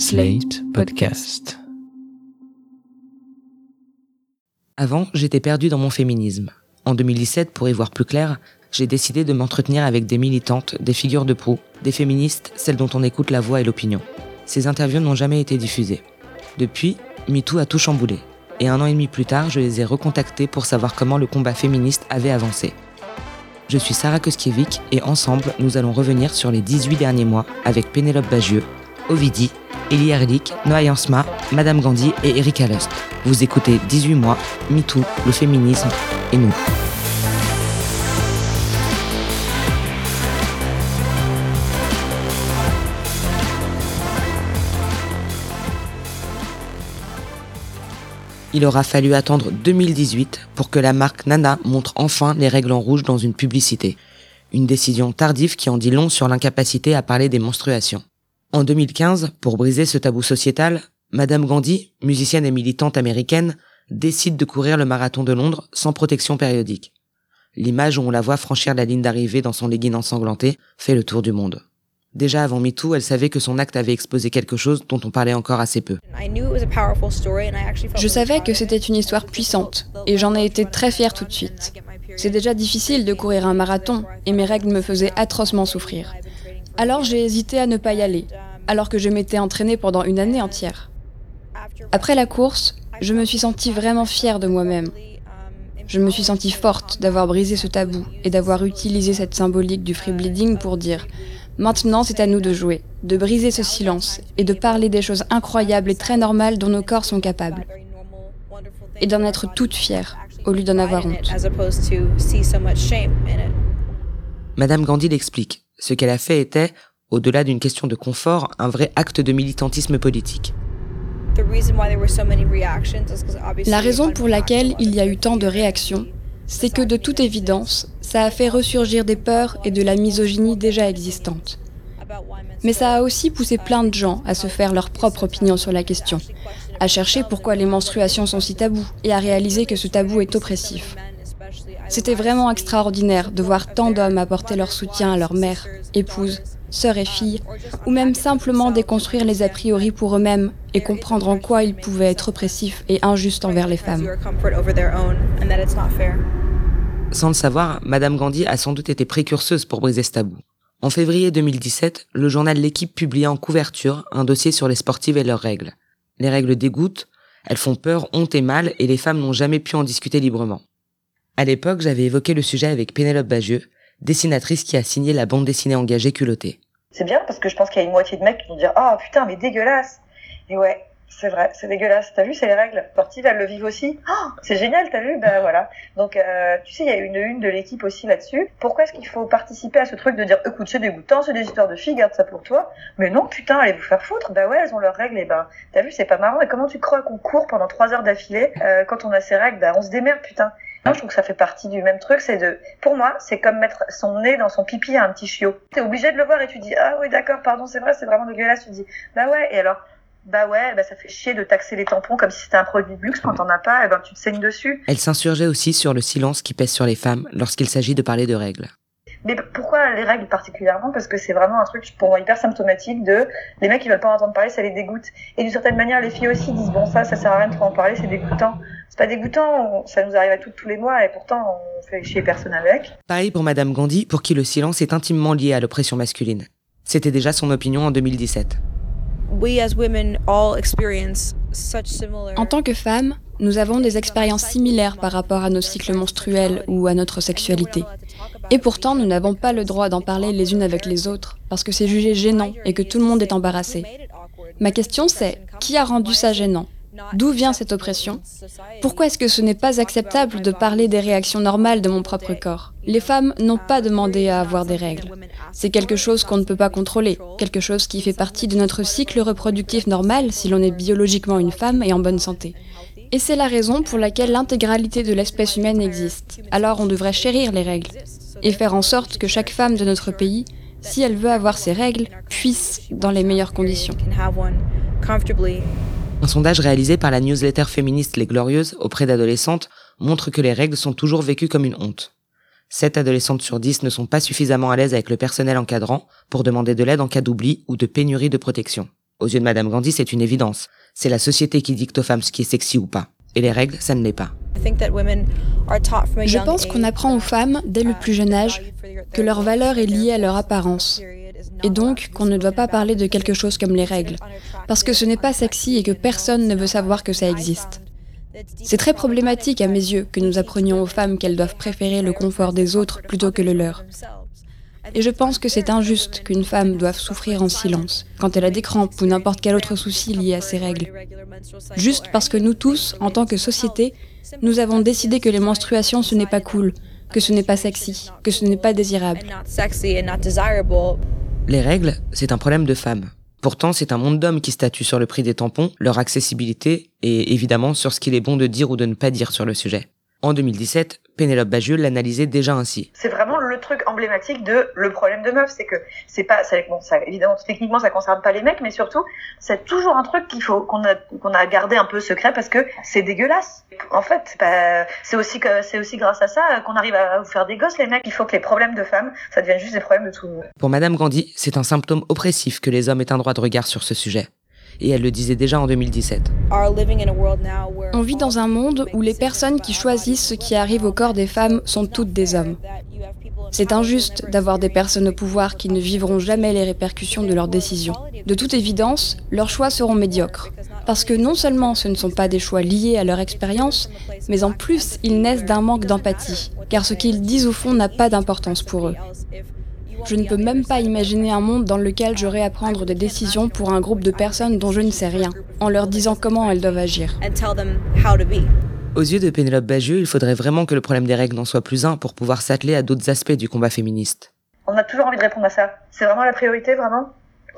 Slate Podcast. Avant, j'étais perdu dans mon féminisme. En 2017, pour y voir plus clair, j'ai décidé de m'entretenir avec des militantes, des figures de proue, des féministes, celles dont on écoute la voix et l'opinion. Ces interviews n'ont jamais été diffusées. Depuis, MeToo a tout chamboulé. Et un an et demi plus tard, je les ai recontactées pour savoir comment le combat féministe avait avancé. Je suis Sarah Koskiewicz et ensemble, nous allons revenir sur les 18 derniers mois avec Pénélope Bagieux, Ovidi, Elie Erlich, Noah Jansma, Madame Gandhi et Erika Lust. Vous écoutez 18 mois, MeToo, le féminisme et nous. Il aura fallu attendre 2018 pour que la marque Nana montre enfin les règles en rouge dans une publicité. Une décision tardive qui en dit long sur l'incapacité à parler des menstruations. En 2015, pour briser ce tabou sociétal, Madame Gandhi, musicienne et militante américaine, décide de courir le marathon de Londres sans protection périodique. L'image où on la voit franchir la ligne d'arrivée dans son legging ensanglanté fait le tour du monde. Déjà avant MeToo, elle savait que son acte avait exposé quelque chose dont on parlait encore assez peu. Je savais que c'était une histoire puissante et j'en ai été très fière tout de suite. C'est déjà difficile de courir un marathon et mes règles me faisaient atrocement souffrir. Alors j'ai hésité à ne pas y aller, alors que je m'étais entraînée pendant une année entière. Après la course, je me suis sentie vraiment fière de moi-même. Je me suis sentie forte d'avoir brisé ce tabou et d'avoir utilisé cette symbolique du free bleeding pour dire Maintenant, c'est à nous de jouer, de briser ce silence et de parler des choses incroyables et très normales dont nos corps sont capables. Et d'en être toutes fières, au lieu d'en avoir honte. Madame Gandhi l'explique. Ce qu'elle a fait était, au-delà d'une question de confort, un vrai acte de militantisme politique. La raison pour laquelle il y a eu tant de réactions, c'est que de toute évidence, ça a fait ressurgir des peurs et de la misogynie déjà existantes. Mais ça a aussi poussé plein de gens à se faire leur propre opinion sur la question, à chercher pourquoi les menstruations sont si tabous et à réaliser que ce tabou est oppressif. C'était vraiment extraordinaire de voir tant d'hommes apporter leur soutien à leur mère, épouse, sœurs et filles, ou même simplement déconstruire les a priori pour eux-mêmes et comprendre en quoi ils pouvaient être oppressifs et injustes envers les femmes. Sans le savoir, Madame Gandhi a sans doute été précurseuse pour briser ce tabou. En février 2017, le journal L'équipe publiait en couverture un dossier sur les sportives et leurs règles. Les règles dégoûtent, elles font peur, honte et mal, et les femmes n'ont jamais pu en discuter librement. À l'époque, j'avais évoqué le sujet avec Pénélope Bagieux, dessinatrice qui a signé la bande dessinée engagée culottée. C'est bien parce que je pense qu'il y a une moitié de mecs qui vont dire oh, putain, mais dégueulasse Et ouais, c'est vrai, c'est dégueulasse. T'as vu, c'est les règles sportives, elles le vivent aussi. Oh, c'est génial, t'as vu? Ben voilà. Donc, euh, tu sais, il y a une une de l'équipe aussi là-dessus. Pourquoi est-ce qu'il faut participer à ce truc de dire, écoute, c'est dégoûtant, c'est des histoires de filles, garde ça pour toi. Mais non, putain, allez vous faire foutre. Bah ouais, elles ont leurs règles. Et ben, t'as vu, c'est pas marrant. Et comment tu crois qu'on court pendant trois heures d'affilée euh, quand on a ses règles? Ben on se démerde, putain. Je trouve que ça fait partie du même truc. C'est de, pour moi, c'est comme mettre son nez dans son pipi à un petit chiot. T'es obligé de le voir et tu dis, ah oui, d'accord, pardon, c'est vrai, c'est vraiment dégueulasse. Tu dis, bah ouais. Et alors, bah ouais, bah ça fait chier de taxer les tampons comme si c'était un produit de luxe quand t'en as pas, et ben tu te saignes dessus. Elle s'insurgeait aussi sur le silence qui pèse sur les femmes lorsqu'il s'agit de parler de règles. Mais pourquoi les règles particulièrement? Parce que c'est vraiment un truc pour moi hyper symptomatique de les mecs qui veulent pas entendre parler, ça les dégoûte. Et d'une certaine manière, les filles aussi disent bon ça, ça sert à rien de trop en parler, c'est dégoûtant. C'est pas dégoûtant, ça nous arrive à toutes tous les mois et pourtant on fait chier personne avec. Pareil pour Madame Gandhi, pour qui le silence est intimement lié à l'oppression masculine. C'était déjà son opinion en 2017. En tant que femmes, nous avons des expériences similaires par rapport à nos cycles menstruels ou à notre sexualité. Et pourtant, nous n'avons pas le droit d'en parler les unes avec les autres, parce que c'est jugé gênant et que tout le monde est embarrassé. Ma question c'est, qui a rendu ça gênant? D'où vient cette oppression? Pourquoi est-ce que ce n'est pas acceptable de parler des réactions normales de mon propre corps? Les femmes n'ont pas demandé à avoir des règles. C'est quelque chose qu'on ne peut pas contrôler, quelque chose qui fait partie de notre cycle reproductif normal si l'on est biologiquement une femme et en bonne santé. Et c'est la raison pour laquelle l'intégralité de l'espèce humaine existe. Alors on devrait chérir les règles et faire en sorte que chaque femme de notre pays, si elle veut avoir ses règles, puisse dans les meilleures conditions. Un sondage réalisé par la newsletter féministe Les Glorieuses auprès d'adolescentes montre que les règles sont toujours vécues comme une honte. 7 adolescentes sur 10 ne sont pas suffisamment à l'aise avec le personnel encadrant pour demander de l'aide en cas d'oubli ou de pénurie de protection. Aux yeux de Madame Gandhi, c'est une évidence. C'est la société qui dicte aux femmes ce qui est sexy ou pas. Et les règles, ça ne l'est pas. Je pense qu'on apprend aux femmes, dès le plus jeune âge, que leur valeur est liée à leur apparence. Et donc qu'on ne doit pas parler de quelque chose comme les règles, parce que ce n'est pas sexy et que personne ne veut savoir que ça existe. C'est très problématique à mes yeux que nous apprenions aux femmes qu'elles doivent préférer le confort des autres plutôt que le leur. Et je pense que c'est injuste qu'une femme doive souffrir en silence quand elle a des crampes ou n'importe quel autre souci lié à ses règles. Juste parce que nous tous, en tant que société, nous avons décidé que les menstruations ce n'est pas cool, que ce n'est pas sexy, que ce n'est pas désirable. Les règles, c'est un problème de femmes. Pourtant, c'est un monde d'hommes qui statue sur le prix des tampons, leur accessibilité et évidemment sur ce qu'il est bon de dire ou de ne pas dire sur le sujet. En 2017, Pénélope Bagieux l'analysait déjà ainsi. C'est vraiment le truc emblématique de le problème de meuf, c'est que c'est pas, ça, bon, ça, évidemment, techniquement, ça concerne pas les mecs, mais surtout, c'est toujours un truc qu'il faut qu'on a qu'on a gardé un peu secret parce que c'est dégueulasse. En fait, c'est aussi que c'est aussi grâce à ça qu'on arrive à vous faire des gosses, les mecs. Il faut que les problèmes de femmes, ça devienne juste des problèmes de tout. Pour Madame Gandhi, c'est un symptôme oppressif que les hommes aient un droit de regard sur ce sujet et elle le disait déjà en 2017. On vit dans un monde où les personnes qui choisissent ce qui arrive au corps des femmes sont toutes des hommes. C'est injuste d'avoir des personnes au pouvoir qui ne vivront jamais les répercussions de leurs décisions. De toute évidence, leurs choix seront médiocres. Parce que non seulement ce ne sont pas des choix liés à leur expérience, mais en plus ils naissent d'un manque d'empathie, car ce qu'ils disent au fond n'a pas d'importance pour eux. Je ne peux même pas imaginer un monde dans lequel j'aurais à prendre des décisions pour un groupe de personnes dont je ne sais rien, en leur disant comment elles doivent agir. Aux yeux de Pénélope Bagieux, il faudrait vraiment que le problème des règles n'en soit plus un pour pouvoir s'atteler à d'autres aspects du combat féministe. On a toujours envie de répondre à ça. C'est vraiment la priorité, vraiment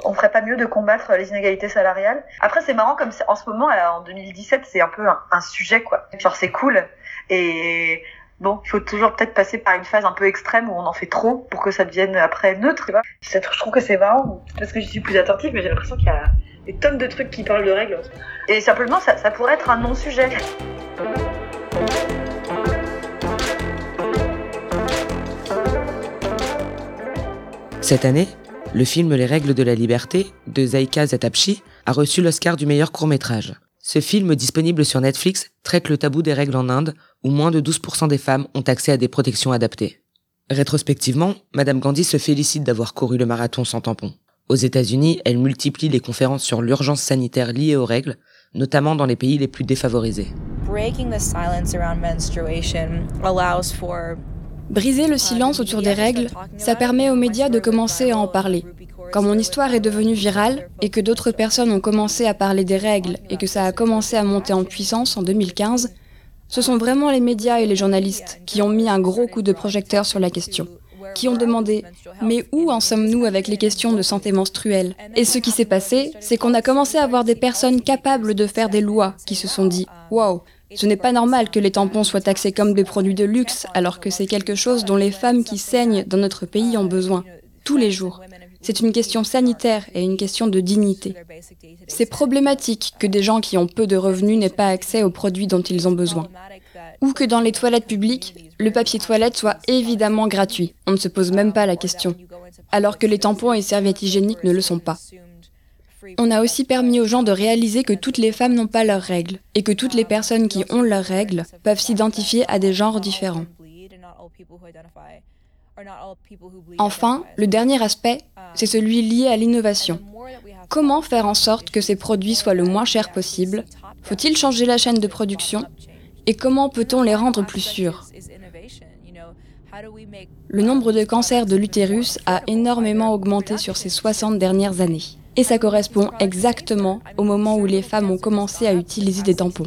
on ferait pas mieux de combattre les inégalités salariales. Après, c'est marrant comme en ce moment, en 2017, c'est un peu un, un sujet, quoi. Genre, c'est cool. Et Bon, il faut toujours peut-être passer par une phase un peu extrême où on en fait trop pour que ça devienne après neutre. Tu vois je trouve que c'est marrant parce que je suis plus attentive, mais j'ai l'impression qu'il y a des tonnes de trucs qui parlent de règles. Et simplement, ça, ça pourrait être un non-sujet. Cette année, le film Les règles de la liberté de Zaika Zatapchi a reçu l'Oscar du meilleur court-métrage. Ce film disponible sur Netflix traite le tabou des règles en Inde, où moins de 12% des femmes ont accès à des protections adaptées. Rétrospectivement, Madame Gandhi se félicite d'avoir couru le marathon sans tampon. Aux États-Unis, elle multiplie les conférences sur l'urgence sanitaire liée aux règles, notamment dans les pays les plus défavorisés. Briser le silence autour des règles, ça permet aux médias de commencer à en parler. Quand mon histoire est devenue virale et que d'autres personnes ont commencé à parler des règles et que ça a commencé à monter en puissance en 2015, ce sont vraiment les médias et les journalistes qui ont mis un gros coup de projecteur sur la question, qui ont demandé mais où en sommes-nous avec les questions de santé menstruelle? Et ce qui s'est passé, c'est qu'on a commencé à avoir des personnes capables de faire des lois qui se sont dit waouh, ce n'est pas normal que les tampons soient taxés comme des produits de luxe alors que c'est quelque chose dont les femmes qui saignent dans notre pays ont besoin, tous les jours. C'est une question sanitaire et une question de dignité. C'est problématique que des gens qui ont peu de revenus n'aient pas accès aux produits dont ils ont besoin. Ou que dans les toilettes publiques, le papier toilette soit évidemment gratuit. On ne se pose même pas la question. Alors que les tampons et serviettes hygiéniques ne le sont pas. On a aussi permis aux gens de réaliser que toutes les femmes n'ont pas leurs règles et que toutes les personnes qui ont leurs règles peuvent s'identifier à des genres différents. Enfin, le dernier aspect, c'est celui lié à l'innovation. Comment faire en sorte que ces produits soient le moins chers possible? Faut-il changer la chaîne de production? Et comment peut-on les rendre plus sûrs? Le nombre de cancers de l'utérus a énormément augmenté sur ces 60 dernières années. Et ça correspond exactement au moment où les femmes ont commencé à utiliser des tampons.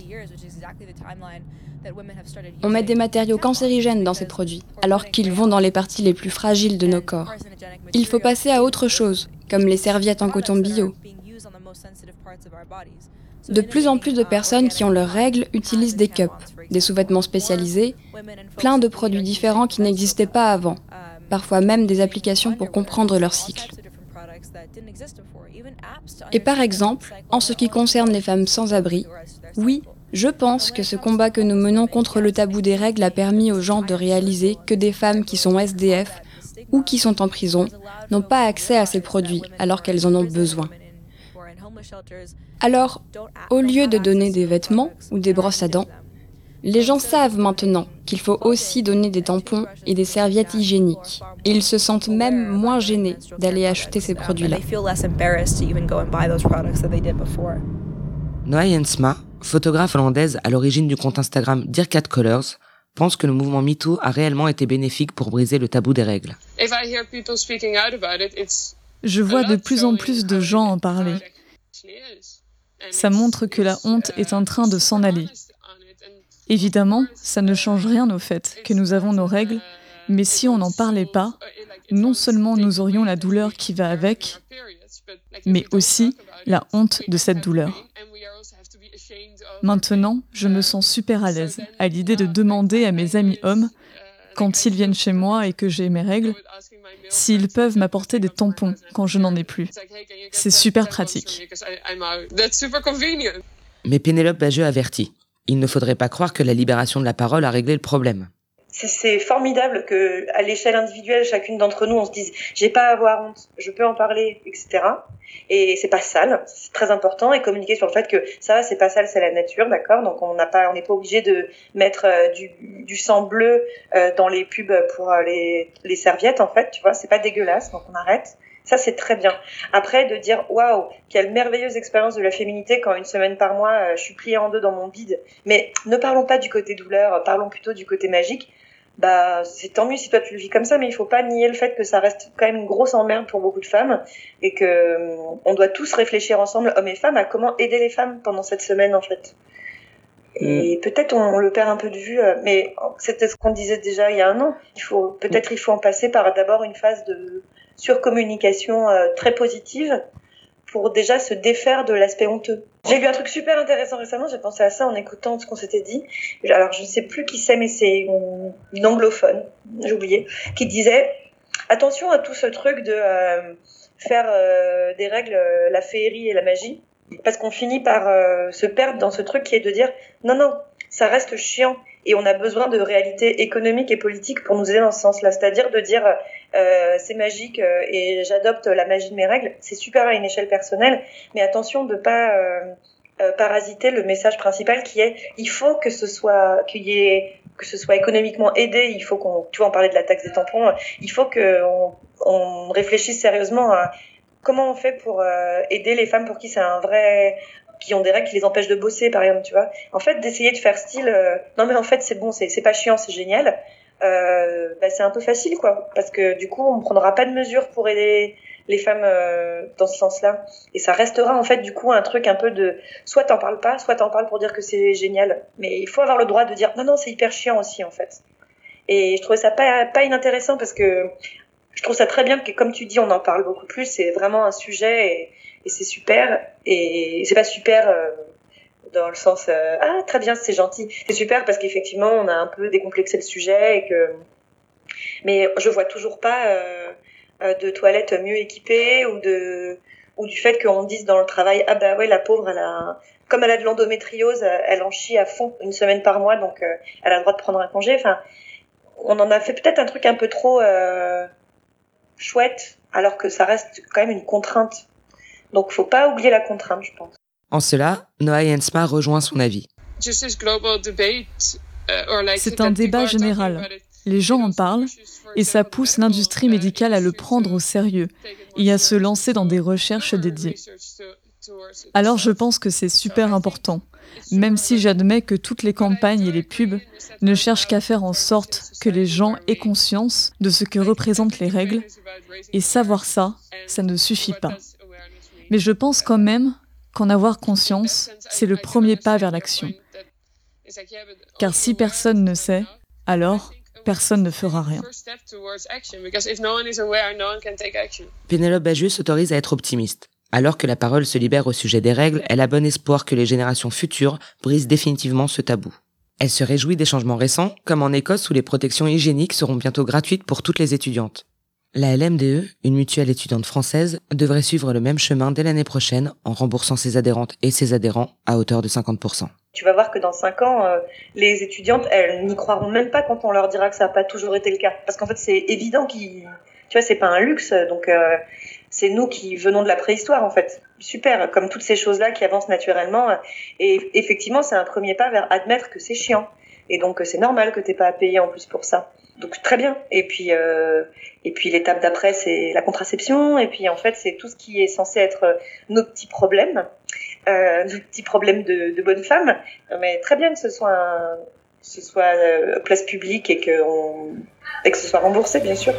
On met des matériaux cancérigènes dans ces produits, alors qu'ils vont dans les parties les plus fragiles de nos corps. Il faut passer à autre chose, comme les serviettes en coton bio. De plus en plus de personnes qui ont leurs règles utilisent des cups, des sous-vêtements spécialisés, plein de produits différents qui n'existaient pas avant, parfois même des applications pour comprendre leur cycle. Et par exemple, en ce qui concerne les femmes sans abri, oui, je pense que ce combat que nous menons contre le tabou des règles a permis aux gens de réaliser que des femmes qui sont SDF ou qui sont en prison n'ont pas accès à ces produits alors qu'elles en ont besoin. Alors, au lieu de donner des vêtements ou des brosses à dents, les gens savent maintenant qu'il faut aussi donner des tampons et des serviettes hygiéniques. Et ils se sentent même moins gênés d'aller acheter ces produits-là. Noa photographe hollandaise à l'origine du compte Instagram Dear Cat Colors, pense que le mouvement MeToo a réellement été bénéfique pour briser le tabou des règles. Je vois de plus en plus de gens en parler. Ça montre que la honte est en train de s'en aller. Évidemment, ça ne change rien au fait que nous avons nos règles, mais si on n'en parlait pas, non seulement nous aurions la douleur qui va avec, mais aussi la honte de cette douleur. Maintenant, je me sens super à l'aise à l'idée de demander à mes amis hommes, quand ils viennent chez moi et que j'ai mes règles, s'ils peuvent m'apporter des tampons quand je n'en ai plus. C'est super pratique. Mais Pénélope Bageux avertit. Il ne faudrait pas croire que la libération de la parole a réglé le problème. C'est formidable que, à l'échelle individuelle, chacune d'entre nous, on se dise, j'ai pas à avoir honte, je peux en parler, etc. Et c'est pas sale, c'est très important, et communiquer sur le fait que ça, c'est pas sale, c'est la nature, d'accord? Donc on n'a pas, on n'est pas obligé de mettre euh, du, du, sang bleu euh, dans les pubs pour euh, les, les serviettes, en fait, tu vois, c'est pas dégueulasse, donc on arrête. Ça, c'est très bien. Après, de dire, waouh, quelle merveilleuse expérience de la féminité quand une semaine par mois, je suis pliée en deux dans mon bide. Mais ne parlons pas du côté douleur, parlons plutôt du côté magique. Bah, c'est tant mieux si toi tu le vis comme ça, mais il faut pas nier le fait que ça reste quand même une grosse emmerde pour beaucoup de femmes et que hum, on doit tous réfléchir ensemble, hommes et femmes, à comment aider les femmes pendant cette semaine en fait. Et mm. peut-être on, le perd un peu de vue, euh, mais c'était ce qu'on disait déjà il y a un an. Il faut peut-être il faut en passer par d'abord une phase de surcommunication euh, très positive pour déjà se défaire de l'aspect honteux. J'ai lu un truc super intéressant récemment, j'ai pensé à ça en écoutant ce qu'on s'était dit. Alors je ne sais plus qui c'est, mais c'est une anglophone, j'ai oublié, qui disait attention à tout ce truc de euh, faire euh, des règles, la féerie et la magie, parce qu'on finit par se perdre dans ce truc qui est de dire non non, ça reste chiant et on a besoin de réalité économique et politique pour nous aider dans ce sens-là. C'est-à-dire de dire euh, c'est magique euh, et j'adopte la magie de mes règles. C'est super à une échelle personnelle, mais attention de pas euh, parasiter le message principal qui est il faut que ce soit que ce soit économiquement aidé, il faut qu'on, tu vois, on parlait de la taxe des tampons, il faut qu'on on réfléchisse sérieusement à comment on fait pour aider les femmes pour qui c'est un vrai qui ont des règles qui les empêchent de bosser, par exemple, tu vois. En fait, d'essayer de faire style, non mais en fait c'est bon, c'est pas chiant, c'est génial. Euh, bah, c'est un peu facile, quoi, parce que du coup, on prendra pas de mesures pour aider les femmes euh, dans ce sens-là. Et ça restera en fait du coup un truc un peu de soit t'en parles pas, soit t'en parles pour dire que c'est génial. Mais il faut avoir le droit de dire non non c'est hyper chiant aussi en fait. Et je trouvais ça pas pas inintéressant parce que je trouve ça très bien que comme tu dis on en parle beaucoup plus. C'est vraiment un sujet et, et c'est super. Et c'est pas super euh, dans le sens euh, ah très bien c'est gentil. C'est super parce qu'effectivement on a un peu décomplexé le sujet mais je vois toujours pas euh, de toilettes mieux équipées ou du fait qu'on dise dans le travail ah bah ouais la pauvre comme elle a de l'endométriose elle en chie à fond une semaine par mois donc elle a le droit de prendre un congé enfin on en a fait peut-être un truc un peu trop chouette alors que ça reste quand même une contrainte donc, faut pas oublier la contrainte, je pense. En cela, Noah Jensma rejoint son avis. Uh, C'est un débat général. Les gens en parlent et ça pousse l'industrie médicale à le prendre au sérieux et à se lancer dans des recherches dédiées. Alors je pense que c'est super important, même si j'admets que toutes les campagnes et les pubs ne cherchent qu'à faire en sorte que les gens aient conscience de ce que représentent les règles, et savoir ça, ça ne suffit pas. Mais je pense quand même qu'en avoir conscience, c'est le premier pas vers l'action. Car si personne ne sait, alors personne ne fera rien. Pénélope Bajus s'autorise à être optimiste. Alors que la parole se libère au sujet des règles, elle a bon espoir que les générations futures brisent définitivement ce tabou. Elle se réjouit des changements récents, comme en Écosse où les protections hygiéniques seront bientôt gratuites pour toutes les étudiantes. La LMDE, une mutuelle étudiante française, devrait suivre le même chemin dès l'année prochaine en remboursant ses adhérentes et ses adhérents à hauteur de 50%. Tu vas voir que dans 5 ans, euh, les étudiantes, elles n'y croiront même pas quand on leur dira que ça n'a pas toujours été le cas. Parce qu'en fait, c'est évident qu'ils... Tu vois, c'est pas un luxe. Donc, euh, c'est nous qui venons de la préhistoire en fait. Super, comme toutes ces choses-là qui avancent naturellement. Et effectivement, c'est un premier pas vers admettre que c'est chiant. Et donc c'est normal que t'aies pas à payer en plus pour ça. Donc très bien. Et puis euh, et puis l'étape d'après c'est la contraception. Et puis en fait c'est tout ce qui est censé être nos petits problèmes, euh, nos petits problèmes de, de bonne femme. Mais très bien que ce soit un, ce soit euh, place publique et que on, et que ce soit remboursé bien sûr.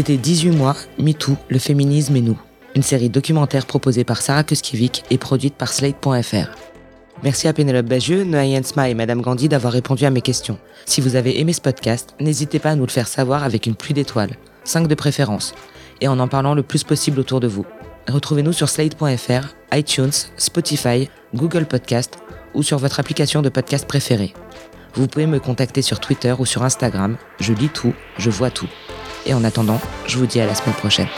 C'était 18 mois, MeToo, le féminisme et nous. Une série documentaire proposée par Sarah Kuskiewicz et produite par Slate.fr. Merci à Pénélope Bagieux, Noah Jensma et Madame Gandhi d'avoir répondu à mes questions. Si vous avez aimé ce podcast, n'hésitez pas à nous le faire savoir avec une pluie d'étoiles, 5 de préférence, et en en parlant le plus possible autour de vous. Retrouvez-nous sur slate.fr, iTunes, Spotify, Google Podcast ou sur votre application de podcast préférée. Vous pouvez me contacter sur Twitter ou sur Instagram. Je lis tout, je vois tout. Et en attendant, je vous dis à la semaine prochaine.